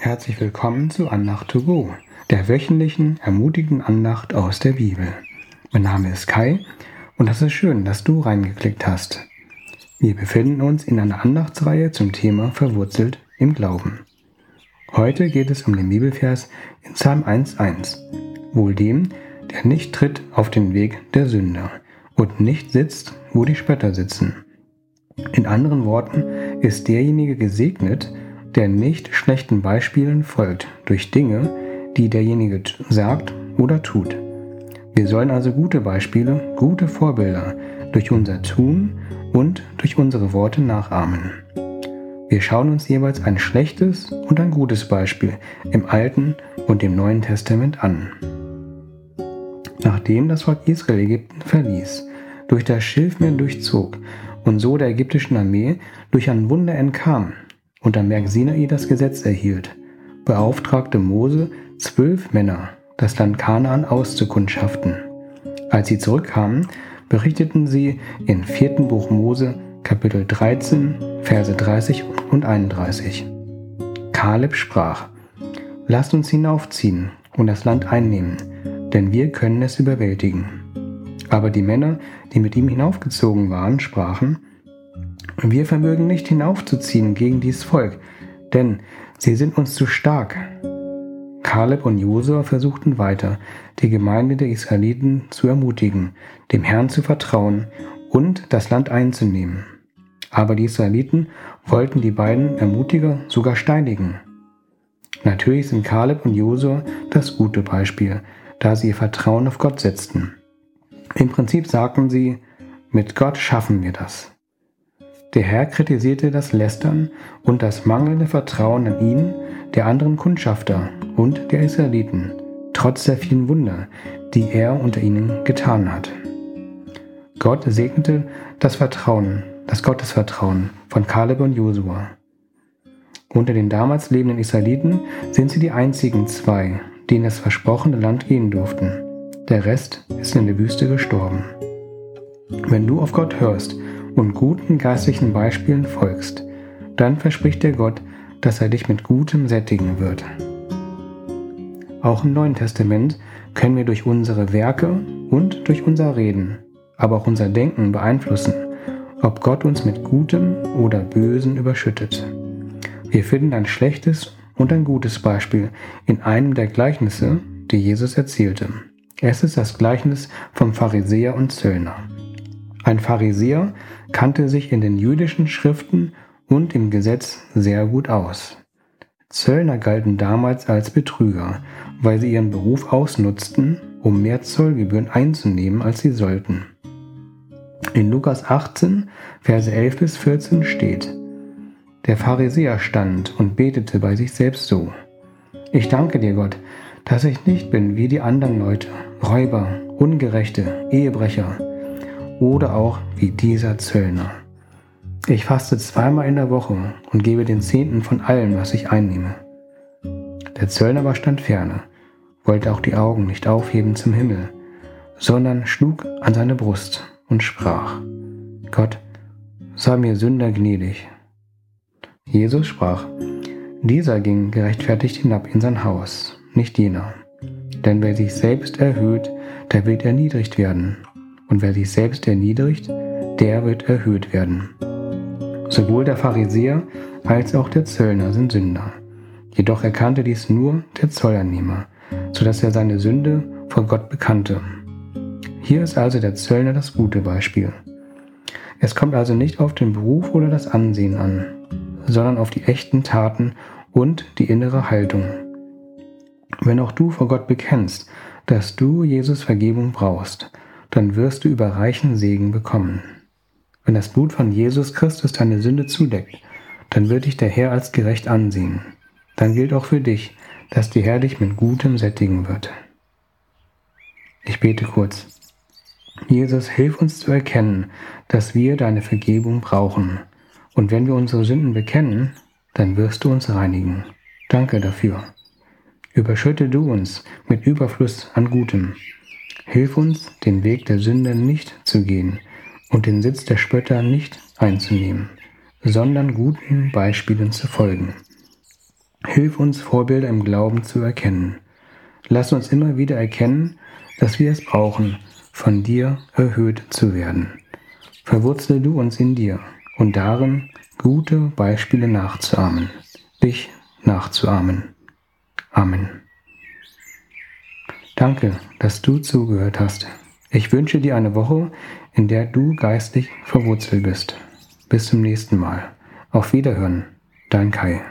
Herzlich willkommen zu Andacht to go, der wöchentlichen ermutigenden Andacht aus der Bibel. Mein Name ist Kai und das ist schön, dass du reingeklickt hast. Wir befinden uns in einer Andachtsreihe zum Thema Verwurzelt im Glauben. Heute geht es um den Bibelvers in Psalm 1.1. Wohl dem, der nicht tritt auf den Weg der Sünder und nicht sitzt, wo die Spötter sitzen. In anderen Worten ist derjenige gesegnet, der nicht schlechten Beispielen folgt durch Dinge, die derjenige sagt oder tut. Wir sollen also gute Beispiele, gute Vorbilder durch unser Tun und durch unsere Worte nachahmen. Wir schauen uns jeweils ein schlechtes und ein gutes Beispiel im Alten und im Neuen Testament an. Nachdem das Volk Israel Ägypten verließ, durch das Schilfmeer durchzog und so der ägyptischen Armee durch ein Wunder entkam und am Berg Sinai das Gesetz erhielt, beauftragte Mose zwölf Männer, das Land Kanaan auszukundschaften. Als sie zurückkamen, berichteten sie in 4. Buch Mose Kapitel 13, Verse 30 und 31. Kaleb sprach, Lasst uns hinaufziehen und das Land einnehmen, denn wir können es überwältigen. Aber die Männer, die mit ihm hinaufgezogen waren, sprachen, Wir vermögen nicht hinaufzuziehen gegen dies Volk, denn sie sind uns zu stark. Kaleb und Josua versuchten weiter, die Gemeinde der Israeliten zu ermutigen, dem Herrn zu vertrauen und das Land einzunehmen. Aber die Israeliten wollten die beiden Ermutiger sogar steinigen. Natürlich sind Kaleb und Josua das gute Beispiel, da sie ihr Vertrauen auf Gott setzten. Im Prinzip sagten sie, mit Gott schaffen wir das. Der Herr kritisierte das Lästern und das mangelnde Vertrauen an ihn, der anderen Kundschafter und der Israeliten, trotz der vielen Wunder, die er unter ihnen getan hat. Gott segnete das Vertrauen das Gottesvertrauen von Kaleb und Josua. Unter den damals lebenden Israeliten sind sie die einzigen zwei, die in das versprochene Land gehen durften. Der Rest ist in der Wüste gestorben. Wenn du auf Gott hörst und guten geistlichen Beispielen folgst, dann verspricht dir Gott, dass er dich mit Gutem sättigen wird. Auch im Neuen Testament können wir durch unsere Werke und durch unser Reden, aber auch unser Denken beeinflussen, ob Gott uns mit Gutem oder Bösen überschüttet. Wir finden ein schlechtes und ein gutes Beispiel in einem der Gleichnisse, die Jesus erzählte. Es ist das Gleichnis vom Pharisäer und Zöllner. Ein Pharisäer kannte sich in den jüdischen Schriften und im Gesetz sehr gut aus. Zöllner galten damals als Betrüger, weil sie ihren Beruf ausnutzten, um mehr Zollgebühren einzunehmen, als sie sollten. In Lukas 18, Verse 11 bis 14 steht, Der Pharisäer stand und betete bei sich selbst so, Ich danke dir, Gott, dass ich nicht bin wie die anderen Leute, Räuber, Ungerechte, Ehebrecher oder auch wie dieser Zöllner. Ich faste zweimal in der Woche und gebe den Zehnten von allem, was ich einnehme. Der Zöllner aber stand ferne, wollte auch die Augen nicht aufheben zum Himmel, sondern schlug an seine Brust und sprach, Gott, sei mir Sünder gnädig. Jesus sprach, dieser ging gerechtfertigt hinab in sein Haus, nicht jener. Denn wer sich selbst erhöht, der wird erniedrigt werden. Und wer sich selbst erniedrigt, der wird erhöht werden. Sowohl der Pharisäer als auch der Zöllner sind Sünder. Jedoch erkannte dies nur der Zollernehmer, so dass er seine Sünde vor Gott bekannte hier ist also der Zöllner das gute Beispiel. Es kommt also nicht auf den Beruf oder das Ansehen an, sondern auf die echten Taten und die innere Haltung. Wenn auch du vor Gott bekennst, dass du Jesus Vergebung brauchst, dann wirst du überreichen Segen bekommen. Wenn das Blut von Jesus Christus deine Sünde zudeckt, dann wird dich der Herr als gerecht ansehen. Dann gilt auch für dich, dass der Herr dich mit Gutem sättigen wird. Ich bete kurz. Jesus, hilf uns zu erkennen, dass wir deine Vergebung brauchen. Und wenn wir unsere Sünden bekennen, dann wirst du uns reinigen. Danke dafür. Überschütte du uns mit Überfluss an Gutem. Hilf uns, den Weg der Sünde nicht zu gehen und den Sitz der Spötter nicht einzunehmen, sondern guten Beispielen zu folgen. Hilf uns, Vorbilder im Glauben zu erkennen. Lass uns immer wieder erkennen, dass wir es brauchen, von dir erhöht zu werden. Verwurzle du uns in dir und darin, gute Beispiele nachzuahmen, dich nachzuahmen. Amen. Danke, dass du zugehört hast. Ich wünsche dir eine Woche, in der du geistig verwurzelt bist. Bis zum nächsten Mal. Auf Wiederhören, dein Kai.